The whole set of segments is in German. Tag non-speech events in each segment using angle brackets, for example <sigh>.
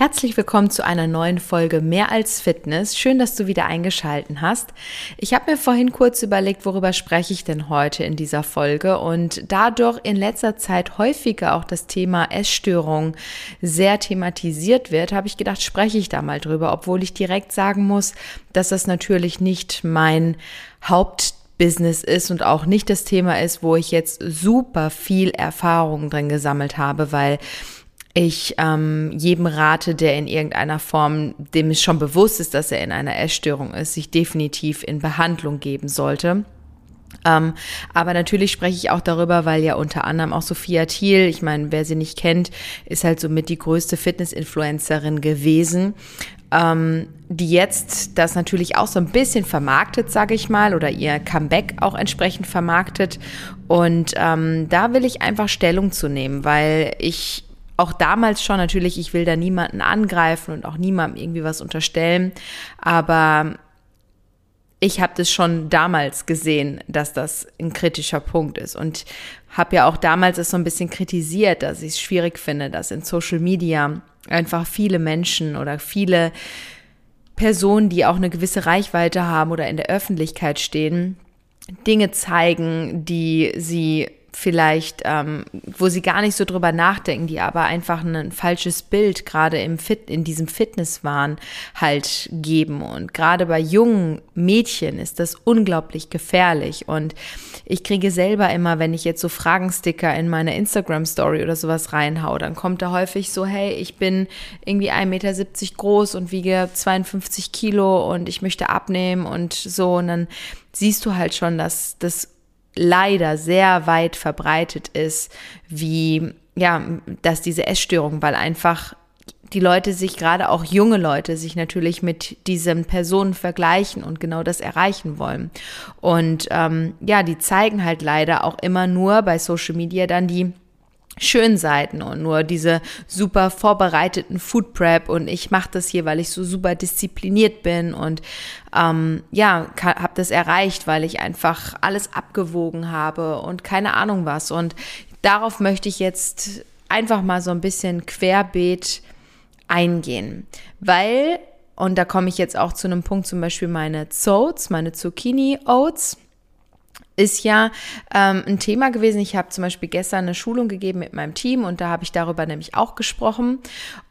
Herzlich willkommen zu einer neuen Folge Mehr als Fitness. Schön, dass du wieder eingeschalten hast. Ich habe mir vorhin kurz überlegt, worüber spreche ich denn heute in dieser Folge und dadurch in letzter Zeit häufiger auch das Thema Essstörung sehr thematisiert wird, habe ich gedacht, spreche ich da mal drüber, obwohl ich direkt sagen muss, dass das natürlich nicht mein Hauptbusiness ist und auch nicht das Thema ist, wo ich jetzt super viel Erfahrung drin gesammelt habe, weil ich ähm, jedem rate, der in irgendeiner Form, dem es schon bewusst ist, dass er in einer Essstörung ist, sich definitiv in Behandlung geben sollte. Ähm, aber natürlich spreche ich auch darüber, weil ja unter anderem auch Sophia Thiel, ich meine, wer sie nicht kennt, ist halt somit die größte Fitness-Influencerin gewesen, ähm, die jetzt das natürlich auch so ein bisschen vermarktet, sage ich mal, oder ihr Comeback auch entsprechend vermarktet. Und ähm, da will ich einfach Stellung zu nehmen, weil ich auch damals schon natürlich, ich will da niemanden angreifen und auch niemandem irgendwie was unterstellen, aber ich habe das schon damals gesehen, dass das ein kritischer Punkt ist und habe ja auch damals es so ein bisschen kritisiert, dass ich es schwierig finde, dass in Social Media einfach viele Menschen oder viele Personen, die auch eine gewisse Reichweite haben oder in der Öffentlichkeit stehen, Dinge zeigen, die sie vielleicht, ähm, wo sie gar nicht so drüber nachdenken, die aber einfach ein falsches Bild gerade im Fit, in diesem Fitnesswahn halt geben. Und gerade bei jungen Mädchen ist das unglaublich gefährlich. Und ich kriege selber immer, wenn ich jetzt so Fragensticker in meine Instagram-Story oder sowas reinhau, dann kommt da häufig so, hey, ich bin irgendwie 1,70 Meter groß und wiege 52 Kilo und ich möchte abnehmen und so. Und dann siehst du halt schon, dass das leider sehr weit verbreitet ist, wie, ja, dass diese Essstörung, weil einfach die Leute sich, gerade auch junge Leute, sich natürlich mit diesen Personen vergleichen und genau das erreichen wollen. Und ähm, ja, die zeigen halt leider auch immer nur bei Social Media dann die schönen Seiten und nur diese super vorbereiteten Food Prep und ich mache das hier, weil ich so super diszipliniert bin und ähm, ja, habe das erreicht, weil ich einfach alles abgewogen habe und keine Ahnung was. Und darauf möchte ich jetzt einfach mal so ein bisschen querbeet eingehen, weil, und da komme ich jetzt auch zu einem Punkt, zum Beispiel meine Zoats, meine Zucchini Oats ist ja ähm, ein Thema gewesen. Ich habe zum Beispiel gestern eine Schulung gegeben mit meinem Team und da habe ich darüber nämlich auch gesprochen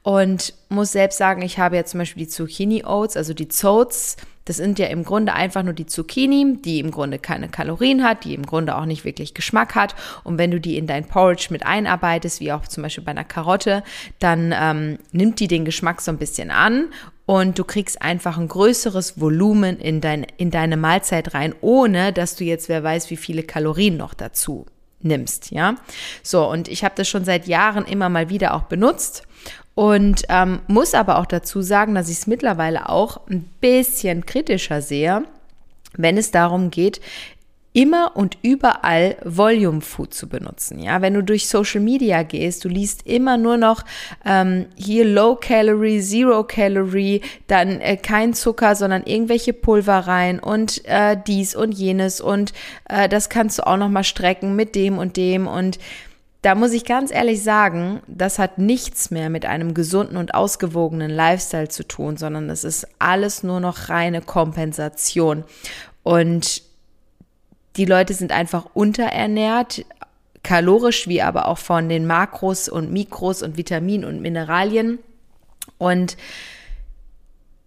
und muss selbst sagen, ich habe ja zum Beispiel die Zucchini Oats, also die Zoats. Das sind ja im Grunde einfach nur die Zucchini, die im Grunde keine Kalorien hat, die im Grunde auch nicht wirklich Geschmack hat. Und wenn du die in dein Porridge mit einarbeitest, wie auch zum Beispiel bei einer Karotte, dann ähm, nimmt die den Geschmack so ein bisschen an und du kriegst einfach ein größeres Volumen in, dein, in deine Mahlzeit rein, ohne dass du jetzt, wer weiß, wie viele Kalorien noch dazu nimmst, ja. So, und ich habe das schon seit Jahren immer mal wieder auch benutzt und ähm, muss aber auch dazu sagen, dass ich es mittlerweile auch ein bisschen kritischer sehe, wenn es darum geht, immer und überall Volume Food zu benutzen. Ja, wenn du durch Social Media gehst, du liest immer nur noch ähm, hier Low Calorie, Zero Calorie, dann äh, kein Zucker, sondern irgendwelche Pulver rein und äh, dies und jenes und äh, das kannst du auch noch mal strecken mit dem und dem und da muss ich ganz ehrlich sagen, das hat nichts mehr mit einem gesunden und ausgewogenen Lifestyle zu tun, sondern es ist alles nur noch reine Kompensation. Und die Leute sind einfach unterernährt, kalorisch wie aber auch von den Makros und Mikros und Vitaminen und Mineralien. Und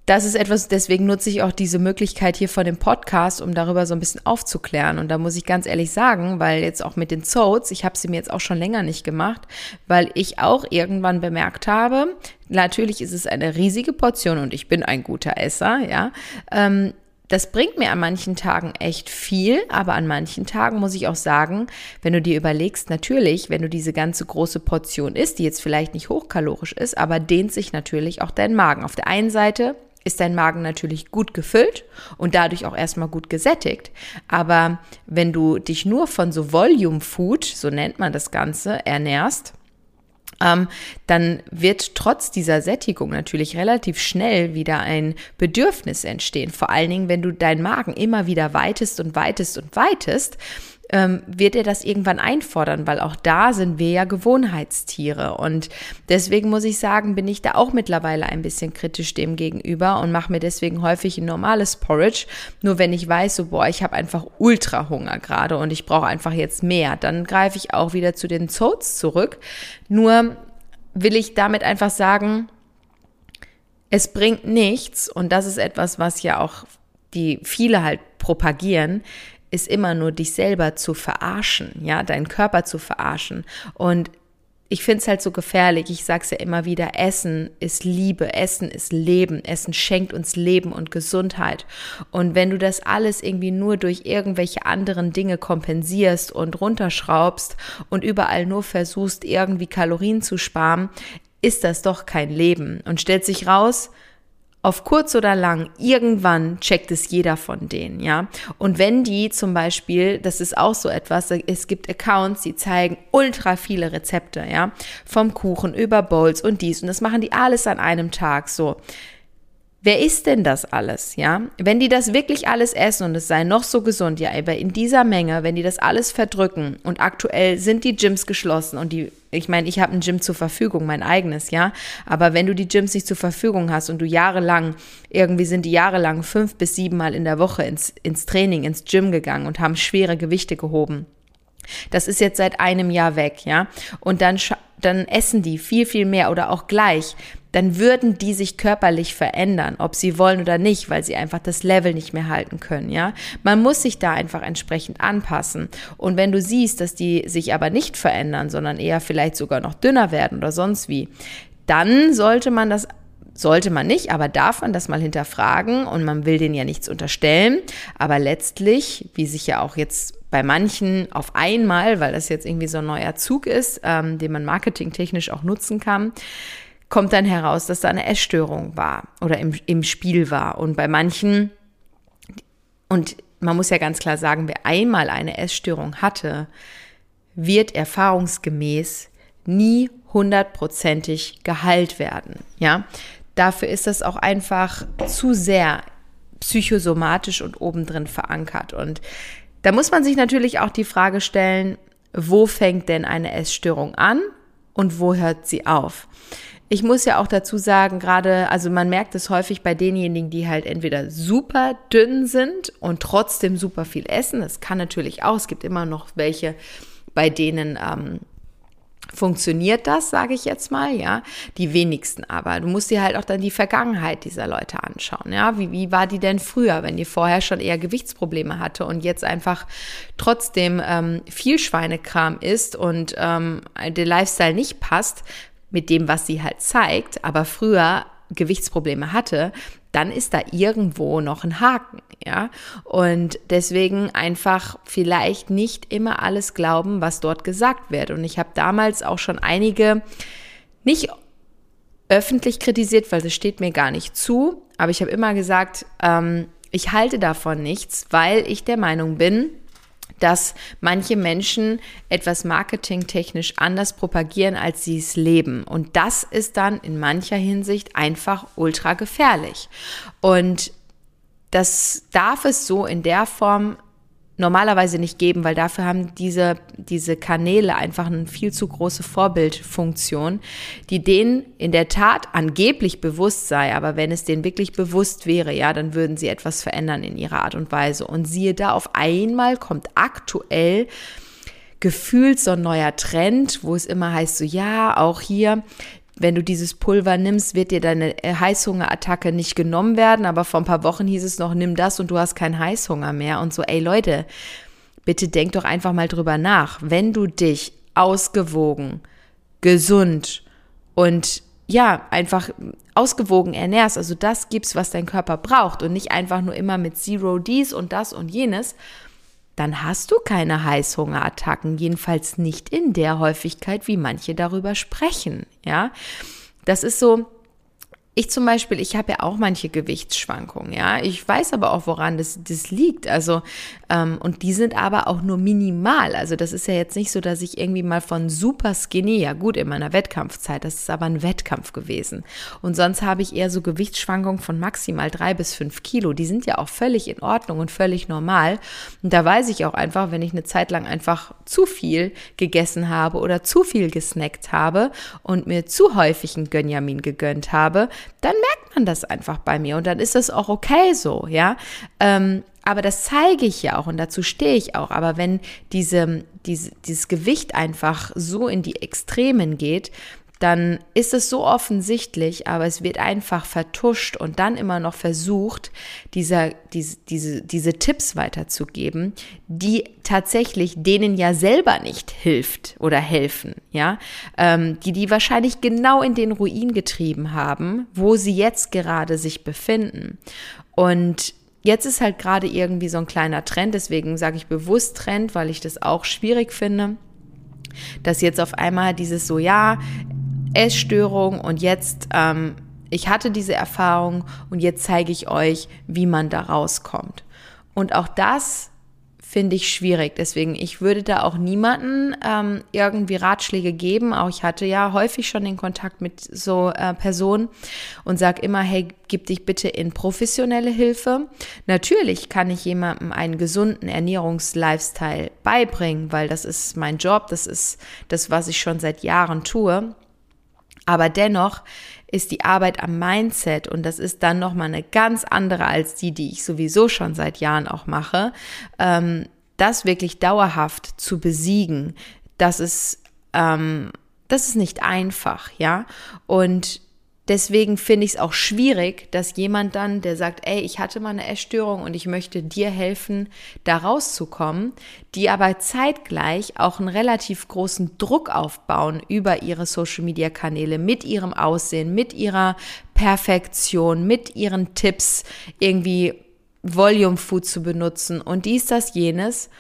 das ist etwas, deswegen nutze ich auch diese Möglichkeit hier von dem Podcast, um darüber so ein bisschen aufzuklären. Und da muss ich ganz ehrlich sagen, weil jetzt auch mit den Zoats, ich habe sie mir jetzt auch schon länger nicht gemacht, weil ich auch irgendwann bemerkt habe, natürlich ist es eine riesige Portion und ich bin ein guter Esser, ja. Ähm, das bringt mir an manchen Tagen echt viel, aber an manchen Tagen muss ich auch sagen, wenn du dir überlegst, natürlich, wenn du diese ganze große Portion isst, die jetzt vielleicht nicht hochkalorisch ist, aber dehnt sich natürlich auch dein Magen. Auf der einen Seite ist dein Magen natürlich gut gefüllt und dadurch auch erstmal gut gesättigt. Aber wenn du dich nur von so Volume Food, so nennt man das Ganze, ernährst, ähm, dann wird trotz dieser Sättigung natürlich relativ schnell wieder ein Bedürfnis entstehen. Vor allen Dingen, wenn du deinen Magen immer wieder weitest und weitest und weitest, ähm, wird er das irgendwann einfordern, weil auch da sind wir ja Gewohnheitstiere. Und deswegen muss ich sagen, bin ich da auch mittlerweile ein bisschen kritisch dem gegenüber und mache mir deswegen häufig ein normales Porridge. Nur wenn ich weiß, so, boah, ich habe einfach ultra Hunger gerade und ich brauche einfach jetzt mehr, dann greife ich auch wieder zu den Zoats zurück. Nur will ich damit einfach sagen, es bringt nichts, und das ist etwas, was ja auch die viele halt propagieren, ist immer nur dich selber zu verarschen, ja, deinen Körper zu verarschen. Und ich finde es halt so gefährlich. Ich sage es ja immer wieder, Essen ist Liebe, Essen ist Leben, Essen schenkt uns Leben und Gesundheit. Und wenn du das alles irgendwie nur durch irgendwelche anderen Dinge kompensierst und runterschraubst und überall nur versuchst, irgendwie Kalorien zu sparen, ist das doch kein Leben. Und stellt sich raus, auf kurz oder lang, irgendwann checkt es jeder von denen, ja. Und wenn die zum Beispiel, das ist auch so etwas, es gibt Accounts, die zeigen ultra viele Rezepte, ja. Vom Kuchen über Bowls und dies. Und das machen die alles an einem Tag, so. Wer isst denn das alles, ja? Wenn die das wirklich alles essen und es sei noch so gesund, ja, aber in dieser Menge, wenn die das alles verdrücken und aktuell sind die Gyms geschlossen und die, ich meine, ich habe ein Gym zur Verfügung, mein eigenes, ja, aber wenn du die Gyms nicht zur Verfügung hast und du jahrelang, irgendwie sind die jahrelang fünf bis sieben Mal in der Woche ins, ins Training, ins Gym gegangen und haben schwere Gewichte gehoben. Das ist jetzt seit einem Jahr weg, ja. Und dann, dann essen die viel, viel mehr oder auch gleich dann würden die sich körperlich verändern, ob sie wollen oder nicht, weil sie einfach das Level nicht mehr halten können, ja. Man muss sich da einfach entsprechend anpassen. Und wenn du siehst, dass die sich aber nicht verändern, sondern eher vielleicht sogar noch dünner werden oder sonst wie, dann sollte man das sollte man nicht, aber darf man das mal hinterfragen und man will denen ja nichts unterstellen. Aber letztlich, wie sich ja auch jetzt bei manchen auf einmal, weil das jetzt irgendwie so ein neuer Zug ist, ähm, den man marketingtechnisch auch nutzen kann, kommt dann heraus, dass da eine Essstörung war oder im, im Spiel war. Und bei manchen, und man muss ja ganz klar sagen, wer einmal eine Essstörung hatte, wird erfahrungsgemäß nie hundertprozentig geheilt werden. Ja, dafür ist das auch einfach zu sehr psychosomatisch und obendrin verankert. Und da muss man sich natürlich auch die Frage stellen, wo fängt denn eine Essstörung an und wo hört sie auf? Ich muss ja auch dazu sagen, gerade, also man merkt es häufig bei denjenigen, die halt entweder super dünn sind und trotzdem super viel essen. Das kann natürlich auch. Es gibt immer noch welche, bei denen ähm, funktioniert das, sage ich jetzt mal, ja. Die wenigsten aber. Du musst dir halt auch dann die Vergangenheit dieser Leute anschauen, ja. Wie, wie war die denn früher, wenn die vorher schon eher Gewichtsprobleme hatte und jetzt einfach trotzdem ähm, viel Schweinekram isst und ähm, der Lifestyle nicht passt, mit dem, was sie halt zeigt, aber früher Gewichtsprobleme hatte, dann ist da irgendwo noch ein Haken, ja. Und deswegen einfach vielleicht nicht immer alles glauben, was dort gesagt wird. Und ich habe damals auch schon einige nicht öffentlich kritisiert, weil es steht mir gar nicht zu, aber ich habe immer gesagt, ähm, ich halte davon nichts, weil ich der Meinung bin, dass manche Menschen etwas marketingtechnisch anders propagieren, als sie es leben. Und das ist dann in mancher Hinsicht einfach ultra gefährlich. Und das darf es so in der Form normalerweise nicht geben, weil dafür haben diese, diese Kanäle einfach eine viel zu große Vorbildfunktion, die denen in der Tat angeblich bewusst sei, aber wenn es denen wirklich bewusst wäre, ja, dann würden sie etwas verändern in ihrer Art und Weise. Und siehe da, auf einmal kommt aktuell gefühlt so ein neuer Trend, wo es immer heißt, so ja, auch hier wenn du dieses Pulver nimmst, wird dir deine äh, Heißhungerattacke nicht genommen werden. Aber vor ein paar Wochen hieß es noch, nimm das und du hast keinen Heißhunger mehr. Und so, ey Leute, bitte denk doch einfach mal drüber nach. Wenn du dich ausgewogen, gesund und ja, einfach ausgewogen ernährst, also das gibst, was dein Körper braucht und nicht einfach nur immer mit Zero dies und das und jenes, dann hast du keine Heißhungerattacken, jedenfalls nicht in der Häufigkeit, wie manche darüber sprechen, ja? Das ist so ich zum Beispiel, ich habe ja auch manche Gewichtsschwankungen, ja. Ich weiß aber auch, woran das, das liegt. Also, ähm, und die sind aber auch nur minimal. Also, das ist ja jetzt nicht so, dass ich irgendwie mal von super skinny, ja gut, in meiner Wettkampfzeit, das ist aber ein Wettkampf gewesen. Und sonst habe ich eher so Gewichtsschwankungen von maximal drei bis fünf Kilo. Die sind ja auch völlig in Ordnung und völlig normal. Und da weiß ich auch einfach, wenn ich eine Zeit lang einfach zu viel gegessen habe oder zu viel gesnackt habe und mir zu häufig ein Gönjamin gegönnt habe, dann merkt man das einfach bei mir und dann ist das auch okay so, ja. Ähm, aber das zeige ich ja auch und dazu stehe ich auch. Aber wenn diese, diese, dieses Gewicht einfach so in die Extremen geht, dann ist es so offensichtlich, aber es wird einfach vertuscht und dann immer noch versucht, dieser, diese, diese, diese Tipps weiterzugeben, die tatsächlich denen ja selber nicht hilft oder helfen, ja, ähm, die die wahrscheinlich genau in den Ruin getrieben haben, wo sie jetzt gerade sich befinden. Und Jetzt ist halt gerade irgendwie so ein kleiner Trend, deswegen sage ich bewusst Trend, weil ich das auch schwierig finde, dass jetzt auf einmal dieses so, ja, Essstörung und jetzt, ähm, ich hatte diese Erfahrung und jetzt zeige ich euch, wie man da rauskommt. Und auch das finde ich schwierig. Deswegen, ich würde da auch niemanden ähm, irgendwie Ratschläge geben. Auch ich hatte ja häufig schon den Kontakt mit so äh, Personen und sage immer, hey, gib dich bitte in professionelle Hilfe. Natürlich kann ich jemandem einen gesunden Ernährungslifestyle beibringen, weil das ist mein Job, das ist das, was ich schon seit Jahren tue. Aber dennoch ist die Arbeit am Mindset und das ist dann nochmal eine ganz andere als die, die ich sowieso schon seit Jahren auch mache, ähm, das wirklich dauerhaft zu besiegen, das ist, ähm, das ist nicht einfach, ja. Und deswegen finde ich es auch schwierig, dass jemand dann, der sagt, ey, ich hatte mal eine Essstörung und ich möchte dir helfen, da rauszukommen, die aber zeitgleich auch einen relativ großen Druck aufbauen über ihre Social-Media-Kanäle mit ihrem Aussehen, mit ihrer Perfektion, mit ihren Tipps, irgendwie Volume Food zu benutzen und dies, das, jenes,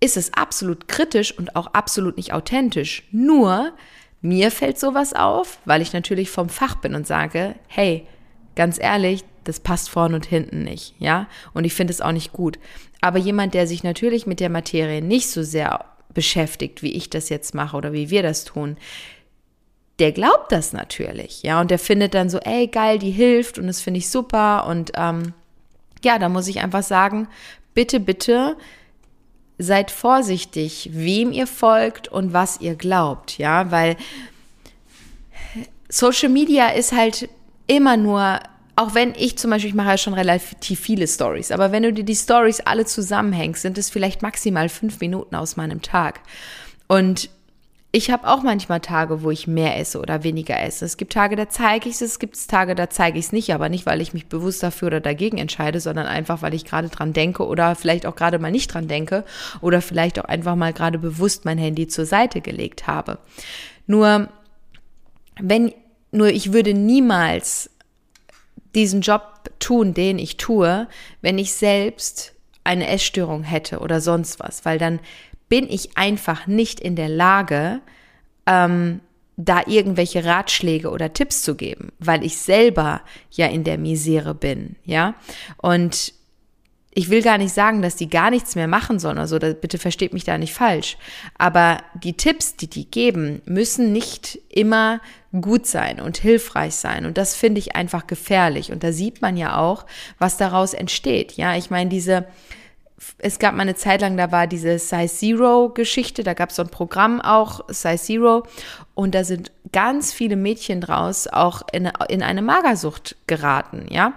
ist es absolut kritisch und auch absolut nicht authentisch. Nur, mir fällt sowas auf, weil ich natürlich vom Fach bin und sage, hey, ganz ehrlich, das passt vorn und hinten nicht, ja? Und ich finde es auch nicht gut. Aber jemand, der sich natürlich mit der Materie nicht so sehr beschäftigt, wie ich das jetzt mache oder wie wir das tun, der glaubt das natürlich, ja, und der findet dann so, ey, geil, die hilft und das finde ich super und ähm, ja, da muss ich einfach sagen, bitte, bitte seid vorsichtig, wem ihr folgt und was ihr glaubt, ja, weil Social Media ist halt immer nur, auch wenn ich zum Beispiel, ich mache ja schon relativ viele Stories, aber wenn du dir die Stories alle zusammenhängst, sind es vielleicht maximal fünf Minuten aus meinem Tag. Und ich habe auch manchmal Tage, wo ich mehr esse oder weniger esse. Es gibt Tage, da zeige ich es, es gibt Tage, da zeige ich es nicht, aber nicht, weil ich mich bewusst dafür oder dagegen entscheide, sondern einfach, weil ich gerade dran denke oder vielleicht auch gerade mal nicht dran denke oder vielleicht auch einfach mal gerade bewusst mein Handy zur Seite gelegt habe. Nur, wenn, nur ich würde niemals diesen Job tun, den ich tue, wenn ich selbst eine Essstörung hätte oder sonst was, weil dann bin ich einfach nicht in der Lage, ähm, da irgendwelche Ratschläge oder Tipps zu geben, weil ich selber ja in der Misere bin, ja. Und ich will gar nicht sagen, dass die gar nichts mehr machen sollen, also da, bitte versteht mich da nicht falsch. Aber die Tipps, die die geben, müssen nicht immer gut sein und hilfreich sein. Und das finde ich einfach gefährlich. Und da sieht man ja auch, was daraus entsteht. Ja, ich meine, diese, es gab mal eine Zeit lang, da war diese Size Zero Geschichte, da gab es so ein Programm auch, Size Zero, und da sind ganz viele Mädchen draus auch in, in eine Magersucht geraten, ja,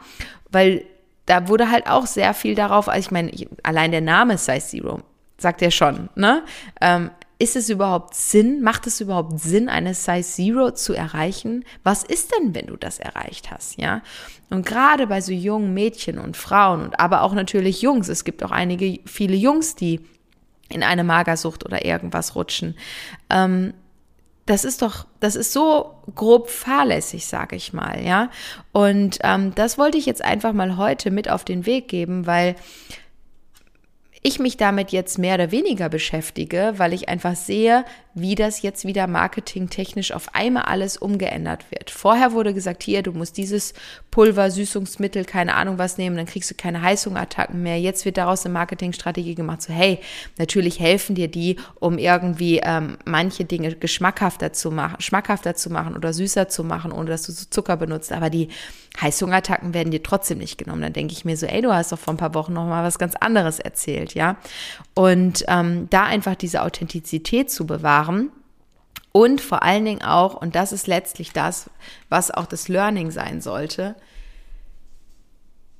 weil da wurde halt auch sehr viel darauf, also ich meine, allein der Name Size Zero sagt ja schon, ne? Ähm, ist es überhaupt Sinn? Macht es überhaupt Sinn, eine Size Zero zu erreichen? Was ist denn, wenn du das erreicht hast, ja? Und gerade bei so jungen Mädchen und Frauen und aber auch natürlich Jungs, es gibt auch einige, viele Jungs, die in eine Magersucht oder irgendwas rutschen. Ähm, das ist doch, das ist so grob fahrlässig, sage ich mal, ja. Und ähm, das wollte ich jetzt einfach mal heute mit auf den Weg geben, weil ich mich damit jetzt mehr oder weniger beschäftige, weil ich einfach sehe, wie das jetzt wieder marketingtechnisch auf einmal alles umgeändert wird. Vorher wurde gesagt, hier, du musst dieses Pulver, Süßungsmittel, keine Ahnung was nehmen, dann kriegst du keine Heißhungerattacken mehr. Jetzt wird daraus eine Marketingstrategie gemacht, so hey, natürlich helfen dir die, um irgendwie ähm, manche Dinge geschmackhafter zu machen, schmackhafter zu machen oder süßer zu machen, ohne dass du so Zucker benutzt. Aber die Heißhungerattacken werden dir trotzdem nicht genommen. Dann denke ich mir so, ey, du hast doch vor ein paar Wochen noch mal was ganz anderes erzählt, ja. Und ähm, da einfach diese Authentizität zu bewahren und vor allen Dingen auch, und das ist letztlich das, was auch das Learning sein sollte.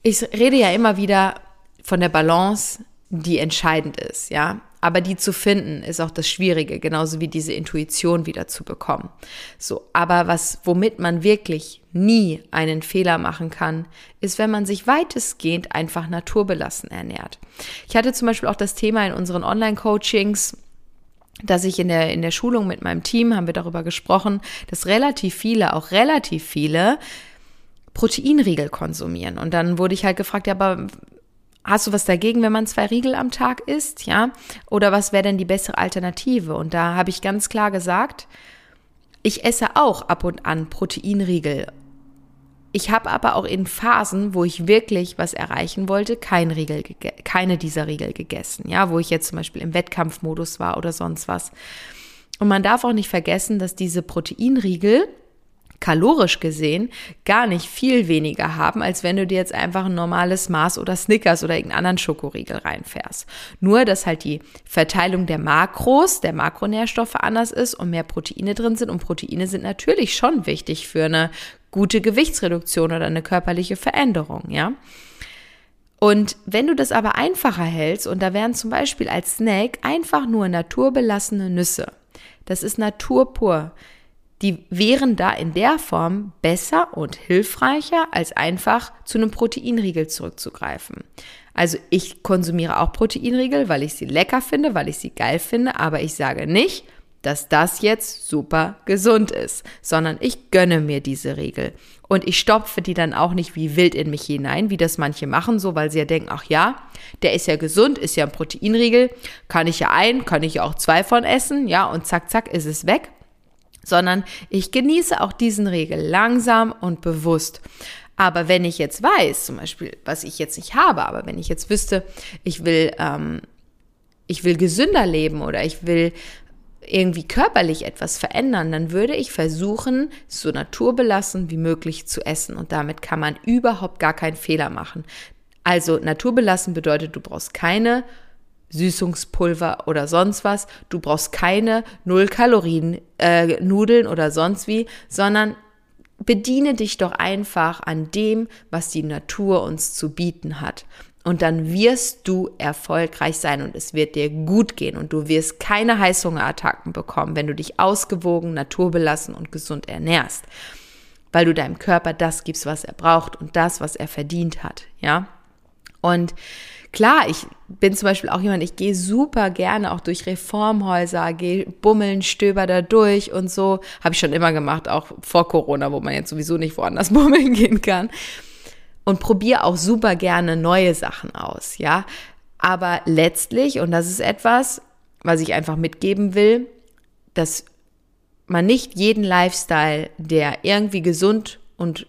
Ich rede ja immer wieder von der Balance, die entscheidend ist, ja. Aber die zu finden ist auch das Schwierige, genauso wie diese Intuition wieder zu bekommen. So, aber was, womit man wirklich nie einen Fehler machen kann, ist, wenn man sich weitestgehend einfach naturbelassen ernährt. Ich hatte zum Beispiel auch das Thema in unseren Online-Coachings, dass ich in der, in der Schulung mit meinem Team haben wir darüber gesprochen, dass relativ viele, auch relativ viele Proteinriegel konsumieren. Und dann wurde ich halt gefragt, ja, aber Hast du was dagegen, wenn man zwei Riegel am Tag isst, ja? Oder was wäre denn die bessere Alternative? Und da habe ich ganz klar gesagt, ich esse auch ab und an Proteinriegel. Ich habe aber auch in Phasen, wo ich wirklich was erreichen wollte, kein Riegel, keine dieser Riegel gegessen, ja, wo ich jetzt zum Beispiel im Wettkampfmodus war oder sonst was. Und man darf auch nicht vergessen, dass diese Proteinriegel kalorisch gesehen gar nicht viel weniger haben, als wenn du dir jetzt einfach ein normales Mars oder Snickers oder irgendeinen anderen Schokoriegel reinfährst. Nur, dass halt die Verteilung der Makros, der Makronährstoffe anders ist und mehr Proteine drin sind. Und Proteine sind natürlich schon wichtig für eine gute Gewichtsreduktion oder eine körperliche Veränderung, ja. Und wenn du das aber einfacher hältst, und da wären zum Beispiel als Snack einfach nur naturbelassene Nüsse. Das ist Natur pur die wären da in der Form besser und hilfreicher, als einfach zu einem Proteinriegel zurückzugreifen. Also ich konsumiere auch Proteinriegel, weil ich sie lecker finde, weil ich sie geil finde, aber ich sage nicht, dass das jetzt super gesund ist, sondern ich gönne mir diese Riegel. Und ich stopfe die dann auch nicht wie wild in mich hinein, wie das manche machen, so weil sie ja denken, ach ja, der ist ja gesund, ist ja ein Proteinriegel, kann ich ja ein, kann ich ja auch zwei von essen, ja, und zack, zack, ist es weg sondern ich genieße auch diesen Regel langsam und bewusst. Aber wenn ich jetzt weiß, zum Beispiel, was ich jetzt nicht habe, aber wenn ich jetzt wüsste, ich will, ähm, ich will gesünder leben oder ich will irgendwie körperlich etwas verändern, dann würde ich versuchen, so naturbelassen wie möglich zu essen. Und damit kann man überhaupt gar keinen Fehler machen. Also naturbelassen bedeutet, du brauchst keine Süßungspulver oder sonst was. Du brauchst keine Null-Kalorien äh, oder sonst wie, sondern bediene dich doch einfach an dem, was die Natur uns zu bieten hat. Und dann wirst du erfolgreich sein und es wird dir gut gehen und du wirst keine Heißhungerattacken bekommen, wenn du dich ausgewogen, naturbelassen und gesund ernährst. Weil du deinem Körper das gibst, was er braucht und das, was er verdient hat, ja? Und Klar, ich bin zum Beispiel auch jemand, ich gehe super gerne auch durch Reformhäuser, gehe bummeln, stöber da durch und so. Habe ich schon immer gemacht, auch vor Corona, wo man jetzt sowieso nicht woanders <laughs> bummeln gehen kann. Und probiere auch super gerne neue Sachen aus, ja. Aber letztlich, und das ist etwas, was ich einfach mitgeben will, dass man nicht jeden Lifestyle, der irgendwie gesund und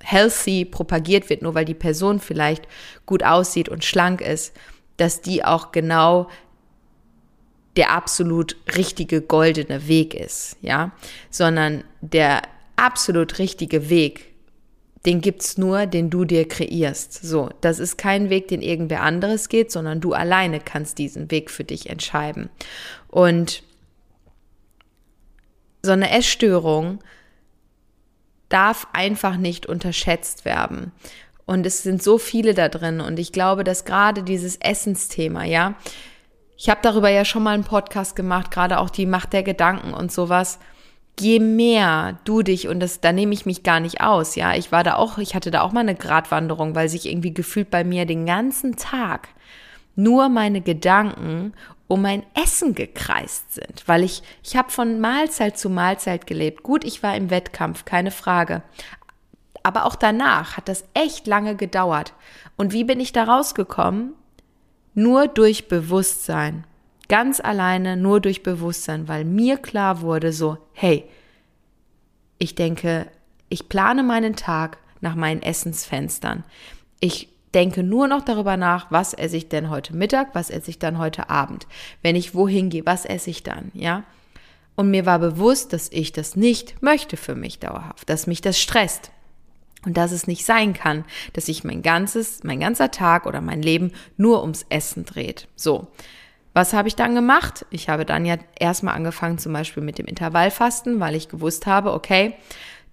healthy propagiert wird, nur weil die Person vielleicht gut aussieht und schlank ist, dass die auch genau der absolut richtige goldene Weg ist, ja, sondern der absolut richtige Weg, den gibt's nur, den du dir kreierst. So, das ist kein Weg, den irgendwer anderes geht, sondern du alleine kannst diesen Weg für dich entscheiden. Und so eine Essstörung darf einfach nicht unterschätzt werden. Und es sind so viele da drin. Und ich glaube, dass gerade dieses Essensthema, ja, ich habe darüber ja schon mal einen Podcast gemacht, gerade auch die Macht der Gedanken und sowas. Je mehr du dich, und das, da nehme ich mich gar nicht aus, ja, ich war da auch, ich hatte da auch mal eine Gratwanderung, weil sich irgendwie gefühlt bei mir den ganzen Tag nur meine Gedanken um mein Essen gekreist sind, weil ich, ich habe von Mahlzeit zu Mahlzeit gelebt. Gut, ich war im Wettkampf, keine Frage. Aber auch danach hat das echt lange gedauert. Und wie bin ich da rausgekommen? Nur durch Bewusstsein. Ganz alleine nur durch Bewusstsein, weil mir klar wurde so, hey, ich denke, ich plane meinen Tag nach meinen Essensfenstern. Ich denke nur noch darüber nach, was esse ich denn heute Mittag, was esse ich dann heute Abend. Wenn ich wohin gehe, was esse ich dann, ja? Und mir war bewusst, dass ich das nicht möchte für mich dauerhaft, dass mich das stresst. Und dass es nicht sein kann, dass sich mein ganzes, mein ganzer Tag oder mein Leben nur ums Essen dreht. So. Was habe ich dann gemacht? Ich habe dann ja erstmal angefangen, zum Beispiel mit dem Intervallfasten, weil ich gewusst habe, okay,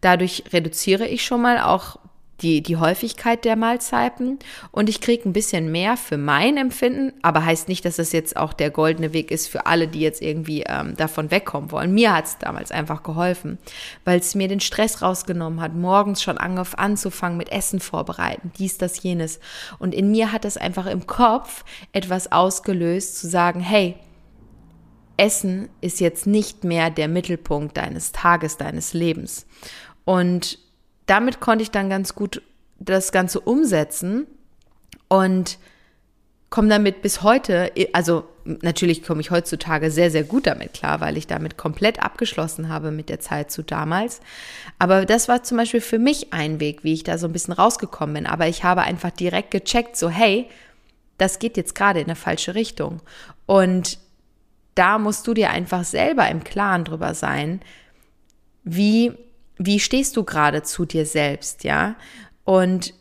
dadurch reduziere ich schon mal auch die, die Häufigkeit der Mahlzeiten und ich kriege ein bisschen mehr für mein Empfinden, aber heißt nicht, dass das jetzt auch der goldene Weg ist für alle, die jetzt irgendwie ähm, davon wegkommen wollen. Mir hat es damals einfach geholfen, weil es mir den Stress rausgenommen hat, morgens schon anzufangen mit Essen vorbereiten, dies, das, jenes. Und in mir hat das einfach im Kopf etwas ausgelöst, zu sagen, hey, Essen ist jetzt nicht mehr der Mittelpunkt deines Tages, deines Lebens. Und damit konnte ich dann ganz gut das Ganze umsetzen und komme damit bis heute, also natürlich komme ich heutzutage sehr, sehr gut damit klar, weil ich damit komplett abgeschlossen habe mit der Zeit zu damals. Aber das war zum Beispiel für mich ein Weg, wie ich da so ein bisschen rausgekommen bin. Aber ich habe einfach direkt gecheckt, so hey, das geht jetzt gerade in eine falsche Richtung. Und da musst du dir einfach selber im Klaren drüber sein, wie wie stehst du gerade zu dir selbst, ja? Und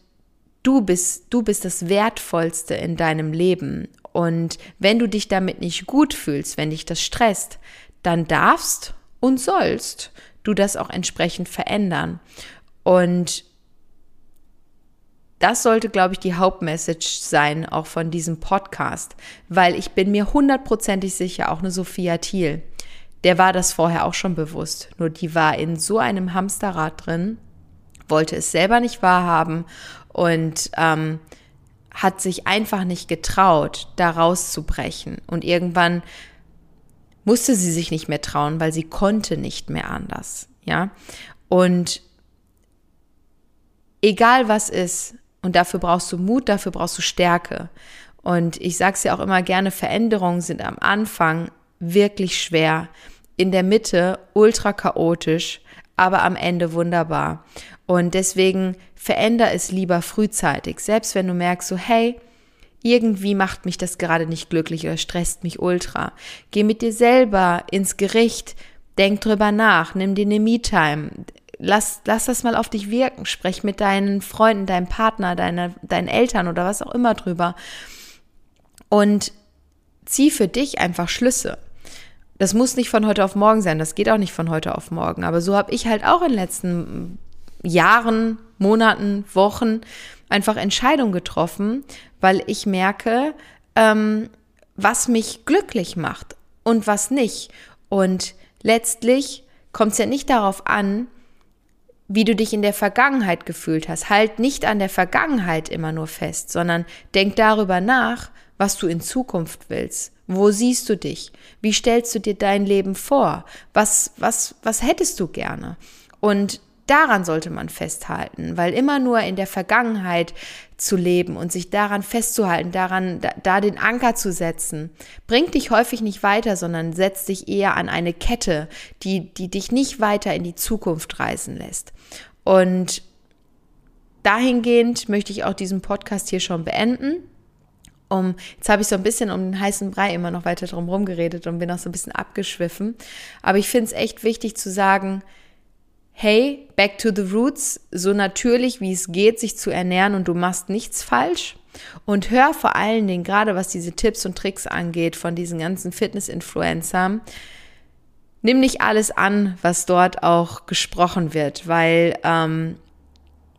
du bist, du bist das Wertvollste in deinem Leben. Und wenn du dich damit nicht gut fühlst, wenn dich das stresst, dann darfst und sollst du das auch entsprechend verändern. Und das sollte, glaube ich, die Hauptmessage sein, auch von diesem Podcast, weil ich bin mir hundertprozentig sicher, auch eine Sophia Thiel, der war das vorher auch schon bewusst. Nur die war in so einem Hamsterrad drin, wollte es selber nicht wahrhaben und ähm, hat sich einfach nicht getraut, da rauszubrechen. Und irgendwann musste sie sich nicht mehr trauen, weil sie konnte nicht mehr anders. Ja. Und egal was ist, und dafür brauchst du Mut, dafür brauchst du Stärke. Und ich sage es ja auch immer gerne, Veränderungen sind am Anfang wirklich schwer in der Mitte ultra chaotisch, aber am Ende wunderbar. Und deswegen veränder es lieber frühzeitig, selbst wenn du merkst, so hey, irgendwie macht mich das gerade nicht glücklich oder stresst mich ultra. Geh mit dir selber ins Gericht, denk drüber nach, nimm dir eine Me-Time, lass, lass das mal auf dich wirken, sprech mit deinen Freunden, deinem Partner, deine, deinen Eltern oder was auch immer drüber. Und zieh für dich einfach Schlüsse das muss nicht von heute auf morgen sein, das geht auch nicht von heute auf morgen. Aber so habe ich halt auch in den letzten Jahren, Monaten, Wochen einfach Entscheidungen getroffen, weil ich merke, ähm, was mich glücklich macht und was nicht. Und letztlich kommt es ja nicht darauf an, wie du dich in der Vergangenheit gefühlt hast. Halt nicht an der Vergangenheit immer nur fest, sondern denk darüber nach, was du in Zukunft willst. Wo siehst du dich? Wie stellst du dir dein Leben vor? Was, was, was hättest du gerne? Und daran sollte man festhalten, weil immer nur in der Vergangenheit zu leben und sich daran festzuhalten, daran, da, da, den Anker zu setzen, bringt dich häufig nicht weiter, sondern setzt dich eher an eine Kette, die, die dich nicht weiter in die Zukunft reisen lässt. Und dahingehend möchte ich auch diesen Podcast hier schon beenden um, jetzt habe ich so ein bisschen um den heißen Brei immer noch weiter drum herum geredet und bin auch so ein bisschen abgeschwiffen. Aber ich finde es echt wichtig zu sagen, hey, back to the roots, so natürlich wie es geht, sich zu ernähren und du machst nichts falsch. Und hör vor allen Dingen, gerade was diese Tipps und Tricks angeht von diesen ganzen Fitness-Influencern, nimm nicht alles an, was dort auch gesprochen wird, weil ähm,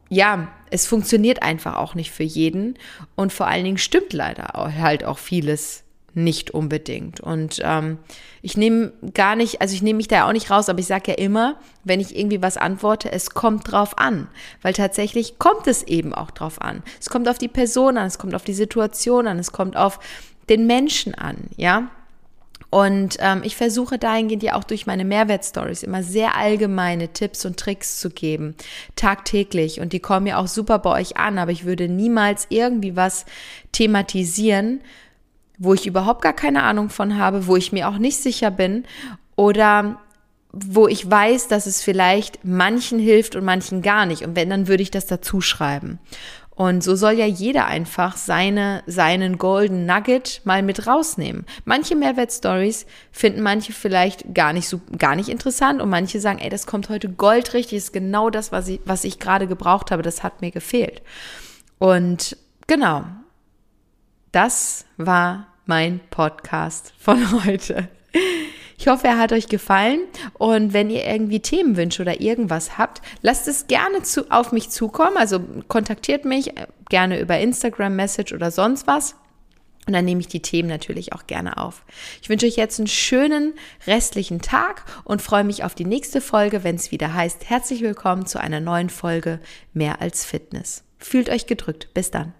ja, es funktioniert einfach auch nicht für jeden und vor allen Dingen stimmt leider halt auch vieles nicht unbedingt. Und ähm, ich nehme gar nicht, also ich nehme mich da auch nicht raus, aber ich sage ja immer, wenn ich irgendwie was antworte, es kommt drauf an. Weil tatsächlich kommt es eben auch drauf an. Es kommt auf die Person an, es kommt auf die Situation an, es kommt auf den Menschen an, ja. Und ähm, ich versuche dahingehend ja auch durch meine Mehrwertstories immer sehr allgemeine Tipps und Tricks zu geben, tagtäglich. Und die kommen ja auch super bei euch an, aber ich würde niemals irgendwie was thematisieren, wo ich überhaupt gar keine Ahnung von habe, wo ich mir auch nicht sicher bin oder wo ich weiß, dass es vielleicht manchen hilft und manchen gar nicht. Und wenn, dann würde ich das dazu schreiben. Und so soll ja jeder einfach seine, seinen Golden Nugget mal mit rausnehmen. Manche Mehrwertstories finden manche vielleicht gar nicht so, gar nicht interessant und manche sagen, ey, das kommt heute goldrichtig, ist genau das, was ich, was ich gerade gebraucht habe, das hat mir gefehlt. Und genau. Das war mein Podcast von <laughs> heute. Ich hoffe, er hat euch gefallen und wenn ihr irgendwie Themenwünsche oder irgendwas habt, lasst es gerne zu, auf mich zukommen. Also kontaktiert mich äh, gerne über Instagram, Message oder sonst was. Und dann nehme ich die Themen natürlich auch gerne auf. Ich wünsche euch jetzt einen schönen restlichen Tag und freue mich auf die nächste Folge, wenn es wieder heißt, herzlich willkommen zu einer neuen Folge Mehr als Fitness. Fühlt euch gedrückt. Bis dann.